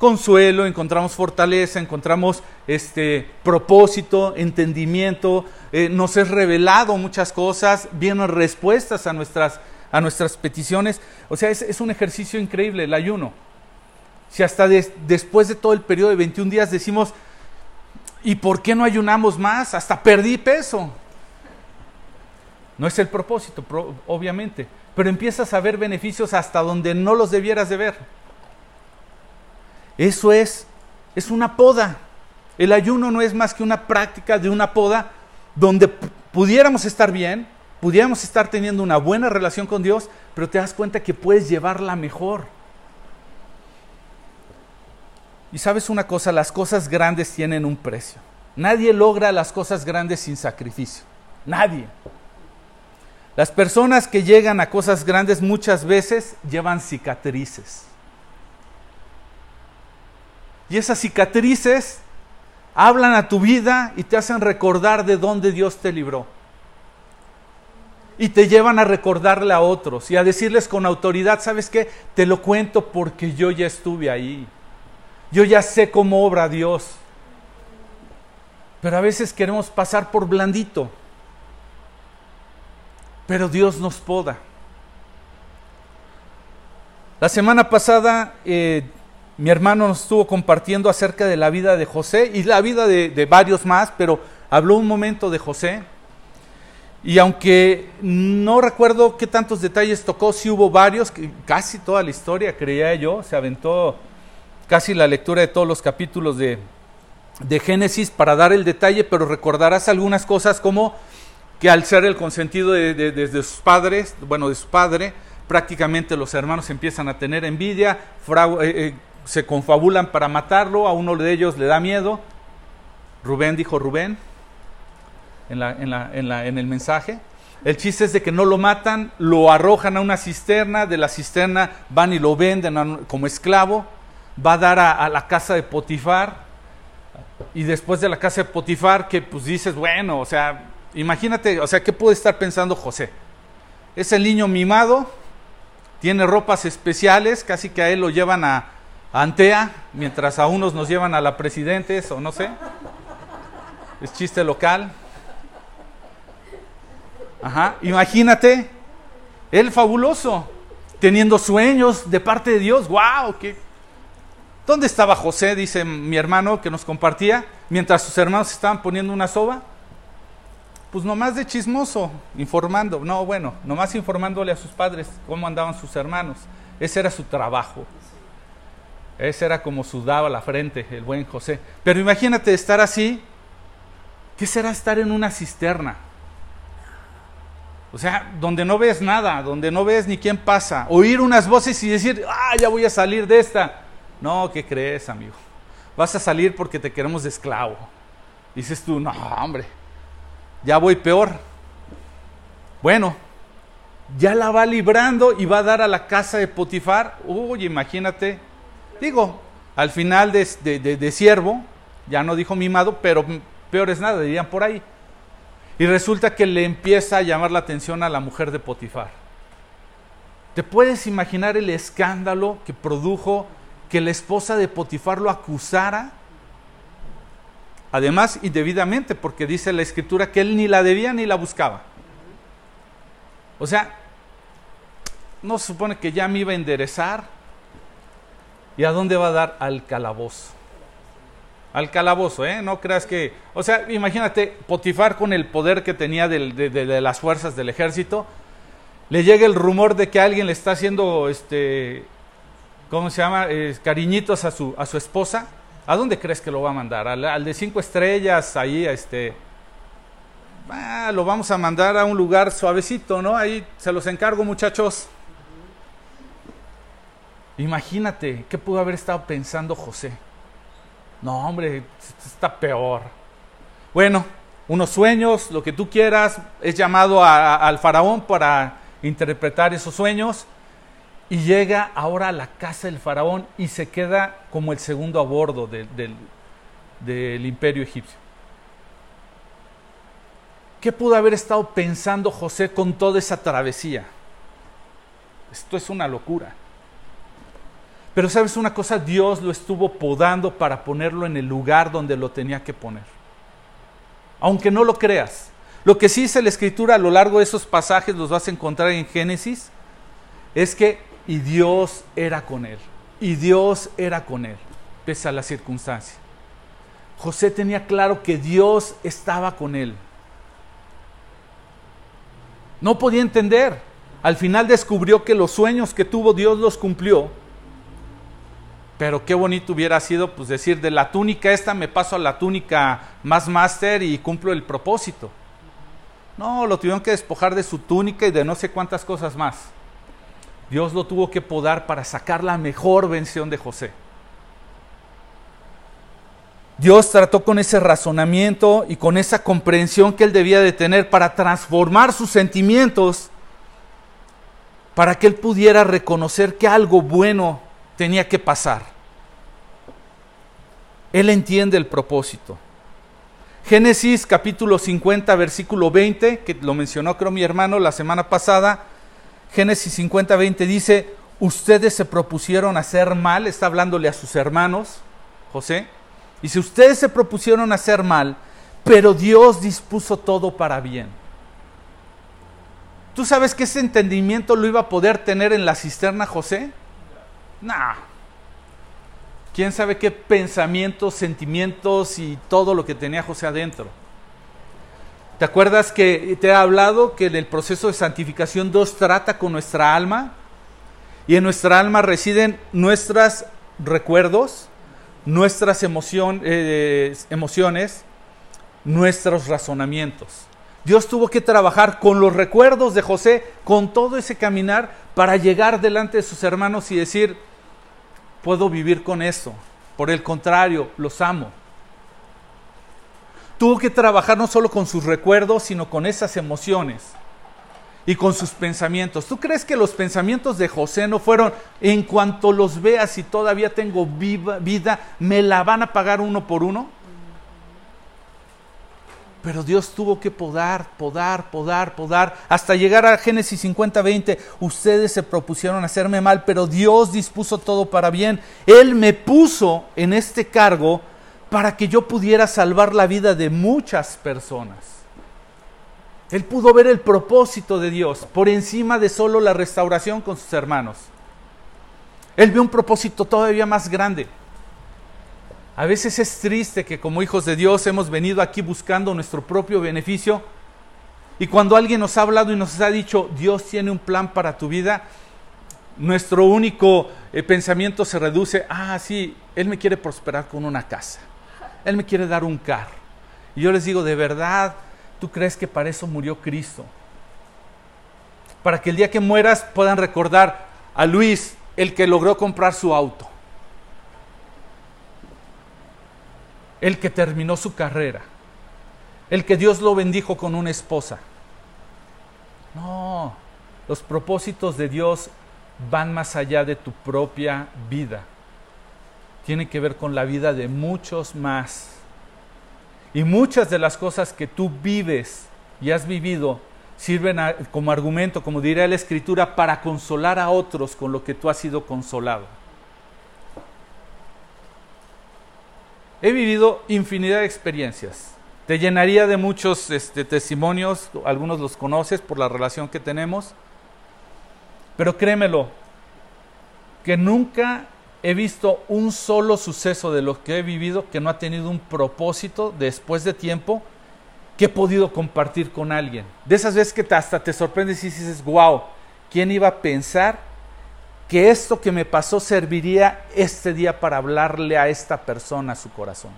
consuelo, encontramos fortaleza, encontramos este propósito, entendimiento, eh, nos es revelado muchas cosas, vienen respuestas a nuestras, a nuestras peticiones. O sea, es, un ejercicio increíble el ayuno. Si hasta después de todo el periodo de 21 días decimos, ¿y por qué no ayunamos más? Hasta perdí peso. No es el propósito, obviamente, pero empiezas a ver beneficios hasta donde no los debieras de ver. Eso es, es una poda. El ayuno no es más que una práctica de una poda donde pudiéramos estar bien, pudiéramos estar teniendo una buena relación con Dios, pero te das cuenta que puedes llevarla mejor. Y sabes una cosa, las cosas grandes tienen un precio. Nadie logra las cosas grandes sin sacrificio. Nadie. Las personas que llegan a cosas grandes muchas veces llevan cicatrices. Y esas cicatrices hablan a tu vida y te hacen recordar de dónde Dios te libró. Y te llevan a recordarle a otros y a decirles con autoridad, ¿sabes qué? Te lo cuento porque yo ya estuve ahí. Yo ya sé cómo obra Dios. Pero a veces queremos pasar por blandito. Pero Dios nos poda. La semana pasada eh, mi hermano nos estuvo compartiendo acerca de la vida de José y la vida de, varios más, pero habló un momento de José. Y aunque no recuerdo qué tantos detalles tocó, sí hubo varios, casi toda la historia, creía yo, se aventó casi la lectura de todos los capítulos de, de Génesis para dar el detalle, pero recordarás algunas cosas como que al ser el consentido de, de sus padres, bueno, de su padre, prácticamente los hermanos empiezan a tener envidia, eh, eh, se confabulan para matarlo, a uno de ellos le da miedo. Rubén dijo Rubén en, en, el mensaje. El chiste es de que no lo matan, lo arrojan a una cisterna, de la cisterna van y lo venden como esclavo, va a dar a, la casa de Potifar, y después de la casa de Potifar, que pues dices, bueno, o sea, imagínate, o sea, ¿qué puede estar pensando José? Es el niño mimado, tiene ropas especiales, casi que a él lo llevan a, Antea, mientras a unos nos llevan a la presidentes o no sé. Es chiste local. Ajá, imagínate, él fabuloso, teniendo sueños de parte de Dios. ¡Wow! ¿qué? ¿Dónde estaba José? Dice mi hermano que nos compartía, mientras sus hermanos estaban poniendo una soba. Pues nomás de chismoso, informando. No, bueno, nomás informándole a sus padres cómo andaban sus hermanos. Ese era su trabajo. Ese era como sudaba la frente el buen José. Pero imagínate estar así. ¿Qué será estar en una cisterna? O sea, donde no ves nada, donde no ves ni quién pasa. Oír unas voces y decir, ah, ya voy a salir de esta. No, ¿qué crees, amigo? Vas a salir porque te queremos de esclavo. Dices tú, no, hombre, ya voy peor. Bueno, ya la va librando y va a dar a la casa de Potifar. Uy, imagínate Digo, al final de, de, siervo, ya no dijo mimado, pero peor es nada, dirían por ahí. Y resulta que le empieza a llamar la atención a la mujer de Potifar. ¿Te puedes imaginar el escándalo que produjo que la esposa de Potifar lo acusara? Además, indebidamente, porque dice la escritura que él ni la debía ni la buscaba. O sea, no se supone que ya me iba a enderezar, ¿Y a dónde va a dar? Al calabozo. Al calabozo, ¿eh? No creas que... O sea, imagínate, Potifar con el poder que tenía de, las fuerzas del ejército, le llega el rumor de que alguien le está haciendo, este, ¿cómo se llama? cariñitos a su, a su esposa. ¿A dónde crees que lo va a mandar? Al, de cinco estrellas, ahí, este... Ah, lo vamos a mandar a un lugar suavecito, ¿no? Ahí se los encargo, muchachos. Imagínate, ¿qué pudo haber estado pensando José? No, hombre, está peor. Bueno, unos sueños, lo que tú quieras, es llamado al faraón para interpretar esos sueños y llega ahora a la casa del faraón y se queda como el segundo a bordo del imperio egipcio. ¿Qué pudo haber estado pensando José con toda esa travesía? Esto es una locura. Pero sabes una cosa, Dios lo estuvo podando para ponerlo en el lugar donde lo tenía que poner. Aunque no lo creas. Lo que sí dice la escritura a lo largo de esos pasajes, los vas a encontrar en Génesis, es que y Dios era con él. Y Dios era con él, pese a la circunstancia. José tenía claro que Dios estaba con él. No podía entender. Al final descubrió que los sueños que tuvo Dios los cumplió. Pero qué bonito hubiera sido pues decir de la túnica esta me paso a la túnica más máster y cumplo el propósito. No, lo tuvieron que despojar de su túnica y de no sé cuántas cosas más. Dios lo tuvo que podar para sacar la mejor vención de José. Dios trató con ese razonamiento y con esa comprensión que él debía de tener para transformar sus sentimientos, para que él pudiera reconocer que algo bueno tenía que pasar. Él entiende el propósito. Génesis capítulo 50, versículo 20, que lo mencionó creo mi hermano la semana pasada. Génesis 50, 20 dice, ustedes se propusieron hacer mal, está hablándole a sus hermanos, José, y si ustedes se propusieron hacer mal, pero Dios dispuso todo para bien. ¿Tú sabes que ese entendimiento lo iba a poder tener en la cisterna José? Nah. ¿Quién sabe qué pensamientos, sentimientos y todo lo que tenía José adentro? ¿Te acuerdas que te he hablado que en el proceso de santificación Dios trata con nuestra alma? Y en nuestra alma residen nuestros recuerdos, nuestras eh, emociones, nuestros razonamientos. Dios tuvo que trabajar con los recuerdos de José, con todo ese caminar, para llegar delante de sus hermanos y decir, puedo vivir con eso. Por el contrario, los amo. Tuvo que trabajar no solo con sus recuerdos, sino con esas emociones y con sus pensamientos. ¿Tú crees que los pensamientos de José no fueron, en cuanto los veas y todavía tengo vida, me la van a pagar uno por uno? Pero Dios tuvo que podar, podar, podar, podar, hasta llegar a Génesis 50, 20. Ustedes se propusieron hacerme mal, pero Dios dispuso todo para bien. Él me puso en este cargo para que yo pudiera salvar la vida de muchas personas. Él pudo ver el propósito de Dios por encima de solo la restauración con sus hermanos. Él ve un propósito todavía más grande. A veces es triste que como hijos de Dios hemos venido aquí buscando nuestro propio beneficio y cuando alguien nos ha hablado y nos ha dicho, Dios tiene un plan para tu vida, nuestro único eh, pensamiento se reduce, ah, sí, Él me quiere prosperar con una casa, Él me quiere dar un carro. Y yo les digo, de verdad, ¿Tú crees que para eso murió Cristo? Para que el día que mueras puedan recordar a Luis, el que logró comprar su auto, el que terminó su carrera, el que Dios lo bendijo con una esposa. No, los propósitos de Dios van más allá de tu propia vida. Tiene que ver con la vida de muchos más. Y muchas de las cosas que tú vives y has vivido sirven como argumento, como diría la escritura, para consolar a otros con lo que tú has sido consolado. He vivido infinidad de experiencias. Te llenaría de muchos este, testimonios, algunos los conoces por la relación que tenemos, pero créemelo, que nunca he visto un solo suceso de lo que he vivido que no ha tenido un propósito después de tiempo que he podido compartir con alguien. De esas veces que hasta te sorprendes y dices, wow, ¿quién iba a pensar que esto que me pasó serviría este día para hablarle a esta persona su corazón?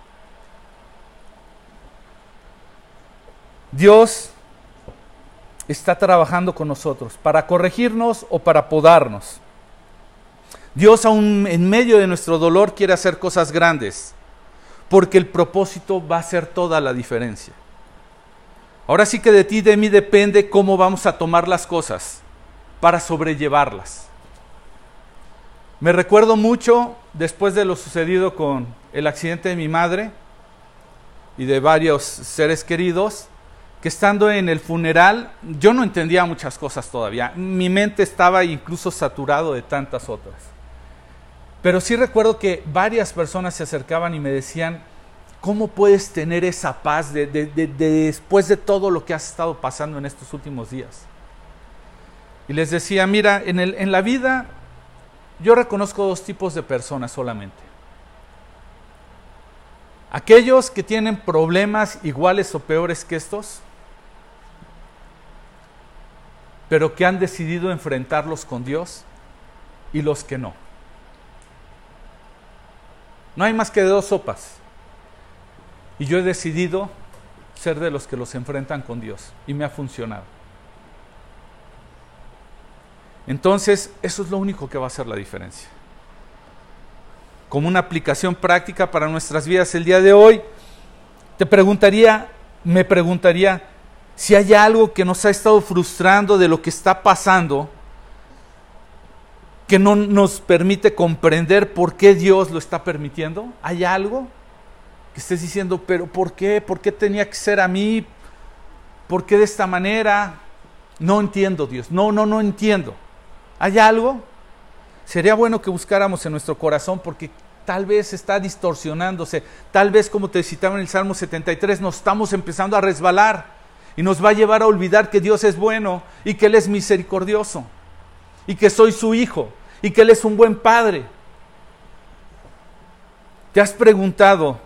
Dios está trabajando con nosotros para corregirnos o para podarnos. Dios aún en medio de nuestro dolor quiere hacer cosas grandes, porque el propósito va a ser toda la diferencia. Ahora sí que de ti, de mí depende cómo vamos a tomar las cosas para sobrellevarlas. Me recuerdo mucho después de lo sucedido con el accidente de mi madre y de varios seres queridos, que estando en el funeral yo no entendía muchas cosas todavía. Mi mente estaba incluso saturado de tantas otras. Pero sí recuerdo que varias personas se acercaban y me decían, ¿cómo puedes tener esa paz de, después de todo lo que has estado pasando en estos últimos días? Y les decía, mira, en, el, en la vida yo reconozco dos tipos de personas solamente. Aquellos que tienen problemas iguales o peores que estos, pero que han decidido enfrentarlos con Dios y los que no. No hay más que dos sopas. Y yo he decidido ser de los que los enfrentan con Dios y me ha funcionado. Entonces, eso es lo único que va a hacer la diferencia. Como una aplicación práctica para nuestras vidas el día de hoy, te preguntaría, me preguntaría, si hay algo que nos ha estado frustrando de lo que está pasando, que no nos permite comprender por qué Dios lo está permitiendo, ¿hay algo que estés diciendo, pero ¿por qué? ¿Por qué tenía que ser a mí? ¿Por qué de esta manera? No entiendo, Dios. No, no, no entiendo. ¿Hay algo? Sería bueno que buscáramos en nuestro corazón porque tal vez está distorsionándose. Tal vez, como te citaba en el Salmo 73, nos estamos empezando a resbalar y nos va a llevar a olvidar que Dios es bueno y que Él es misericordioso y que soy su hijo y que Él es un buen padre. ¿Te has preguntado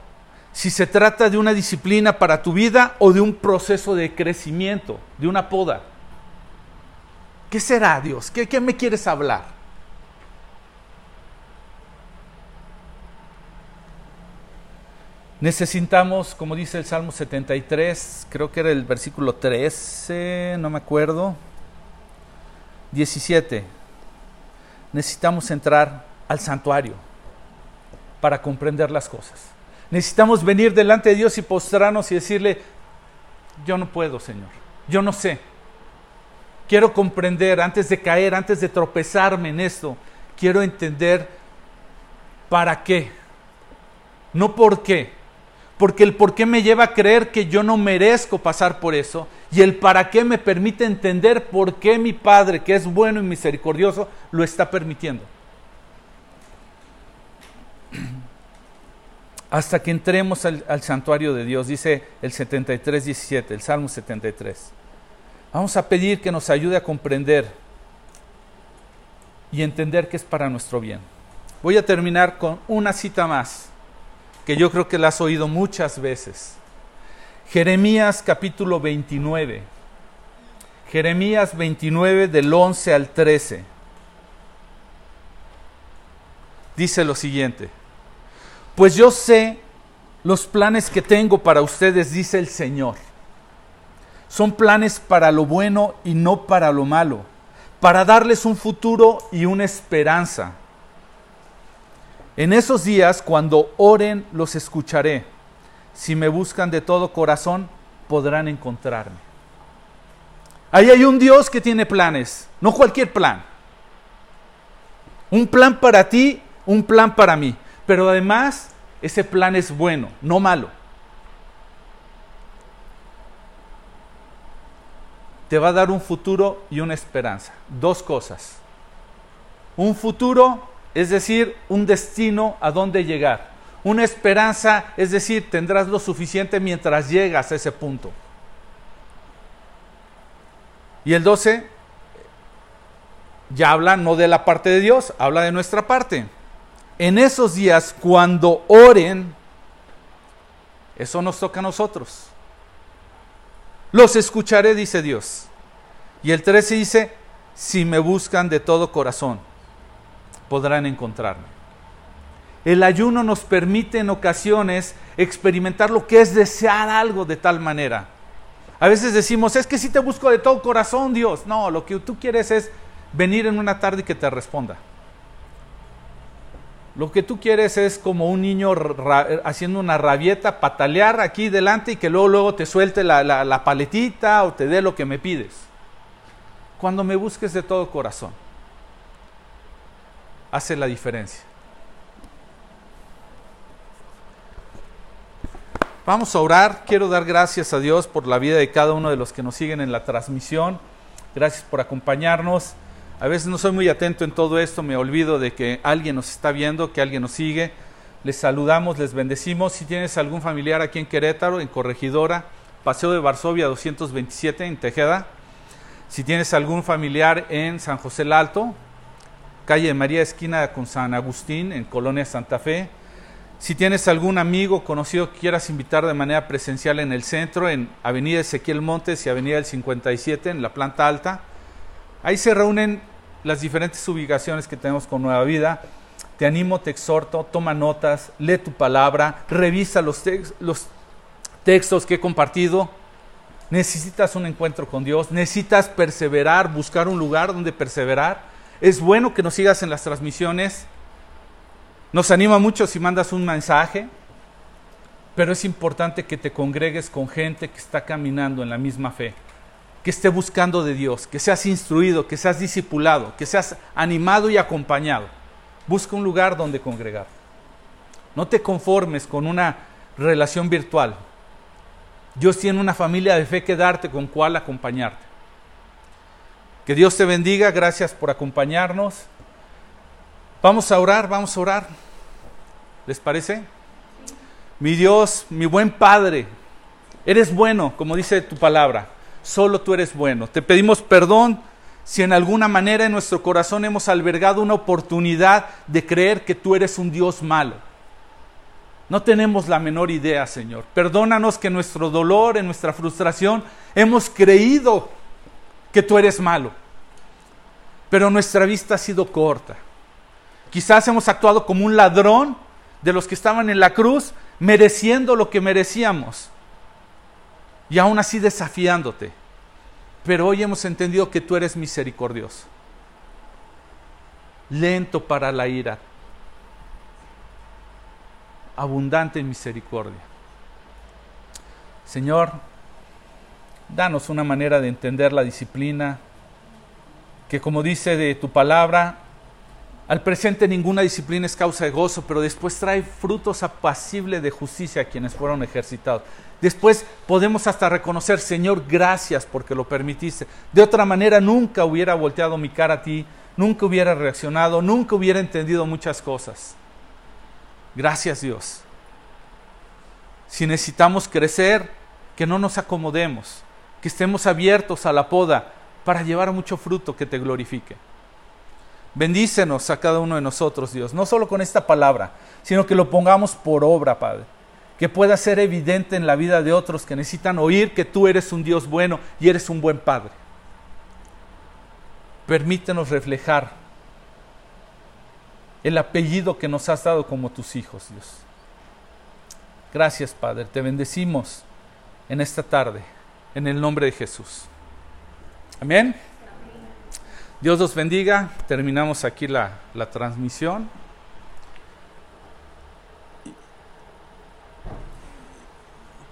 si se trata de una disciplina para tu vida o de un proceso de crecimiento, de una poda? ¿Qué será Dios? ¿Qué, me quieres hablar? Necesitamos, como dice el Salmo 73, creo que era el versículo 13, no me acuerdo, 17, necesitamos entrar al santuario para comprender las cosas. Necesitamos venir delante de Dios y postrarnos y decirle, yo no puedo, Señor, yo no sé. Quiero comprender antes de caer, antes de tropezarme en esto, quiero entender para qué, no por qué, porque el por qué me lleva a creer que yo no merezco pasar por eso y el para qué me permite entender por qué mi Padre, que es bueno y misericordioso, lo está permitiendo. (clears throat) Hasta que entremos al, al santuario de Dios, dice el 73, 17, el Salmo 73. Vamos a pedir que nos ayude a comprender y entender que es para nuestro bien. Voy a terminar con una cita más que yo creo que la has oído muchas veces. Jeremías capítulo 29. Jeremías 29 del 11 al 13. Dice lo siguiente. Pues yo sé los planes que tengo para ustedes, dice el Señor. Son planes para lo bueno y no para lo malo, para darles un futuro y una esperanza. En esos días, cuando oren, los escucharé. Si me buscan de todo corazón, podrán encontrarme. Ahí hay un Dios que tiene planes, no cualquier plan. Un plan para ti, un plan para mí. Pero además, ese plan es bueno, no malo. Te va a dar un futuro y una esperanza. Dos cosas. Un futuro es decir, un destino a dónde llegar. Una esperanza, es decir, tendrás lo suficiente mientras llegas a ese punto. Y el 12 ya habla no de la parte de Dios, habla de nuestra parte. En esos días, cuando oren, eso nos toca a nosotros. Los escucharé, dice Dios. Y el 13 dice, si me buscan de todo corazón podrán encontrarme. El ayuno nos permite en ocasiones experimentar lo que es desear algo de tal manera. A veces decimos, es que si te busco de todo corazón, Dios. No, lo que tú quieres es venir en una tarde y que te responda. Lo que tú quieres es como un niño haciendo una rabieta, patalear aquí delante y que luego, luego te suelte la, la paletita o te dé lo que me pides. Cuando me busques de todo corazón, hace la diferencia. Vamos a orar. Quiero dar gracias a Dios por la vida de cada uno de los que nos siguen en la transmisión. Gracias por acompañarnos. A veces no soy muy atento en todo esto, me olvido de que alguien nos está viendo, que alguien nos sigue. Les saludamos, les bendecimos. Si tienes algún familiar aquí en Querétaro, en Corregidora, Paseo de Varsovia 227 en Tejeda. Si tienes algún familiar en San José el Alto, calle María esquina con San Agustín en Colonia Santa Fe. Si tienes algún amigo conocido que quieras invitar de manera presencial en el centro, en Avenida Ezequiel Montes y Avenida del 57 en la planta alta, Ahí se reúnen las diferentes ubicaciones que tenemos con Nueva Vida. Te animo, te exhorto, toma notas, lee tu palabra, revisa los, los textos que he compartido. Necesitas un encuentro con Dios, necesitas perseverar, buscar un lugar donde perseverar. Es bueno que nos sigas en las transmisiones. Nos anima mucho si mandas un mensaje, pero es importante que te congregues con gente que está caminando en la misma fe que esté buscando de Dios, que seas instruido, que seas discipulado, que seas animado y acompañado. Busca un lugar donde congregar. No te conformes con una relación virtual. Dios tiene una familia de fe que darte con cual acompañarte. Que Dios te bendiga, gracias por acompañarnos. Vamos a orar, vamos a orar. ¿Les parece? Mi Dios, mi buen Padre, eres bueno, como dice tu palabra solo tú eres bueno. Te pedimos perdón si en alguna manera en nuestro corazón hemos albergado una oportunidad de creer que tú eres un Dios malo. No tenemos la menor idea, Señor. Perdónanos que en nuestro dolor, en nuestra frustración, hemos creído que tú eres malo. Pero nuestra vista ha sido corta. Quizás hemos actuado como un ladrón de los que estaban en la cruz, mereciendo lo que merecíamos y aún así desafiándote. Pero hoy hemos entendido que tú eres misericordioso, lento para la ira, abundante en misericordia. Señor, danos una manera de entender la disciplina, que como dice de tu palabra, al presente ninguna disciplina es causa de gozo, pero después trae frutos apacibles de justicia a quienes fueron ejercitados. Después podemos hasta reconocer, Señor, gracias porque lo permitiste. De otra manera nunca hubiera volteado mi cara a ti, nunca hubiera reaccionado, nunca hubiera entendido muchas cosas. Gracias Dios. Si necesitamos crecer, que no nos acomodemos, que estemos abiertos a la poda para llevar mucho fruto que te glorifique. Bendícenos a cada uno de nosotros, Dios, no solo con esta palabra, sino que lo pongamos por obra, Padre. Que pueda ser evidente en la vida de otros que necesitan oír que tú eres un Dios bueno y eres un buen Padre. Permítenos reflejar el apellido que nos has dado como tus hijos, Dios. Gracias, Padre. Te bendecimos en esta tarde, en el nombre de Jesús. Amén. Dios los bendiga. Terminamos aquí la, la transmisión.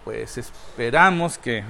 Pues esperamos que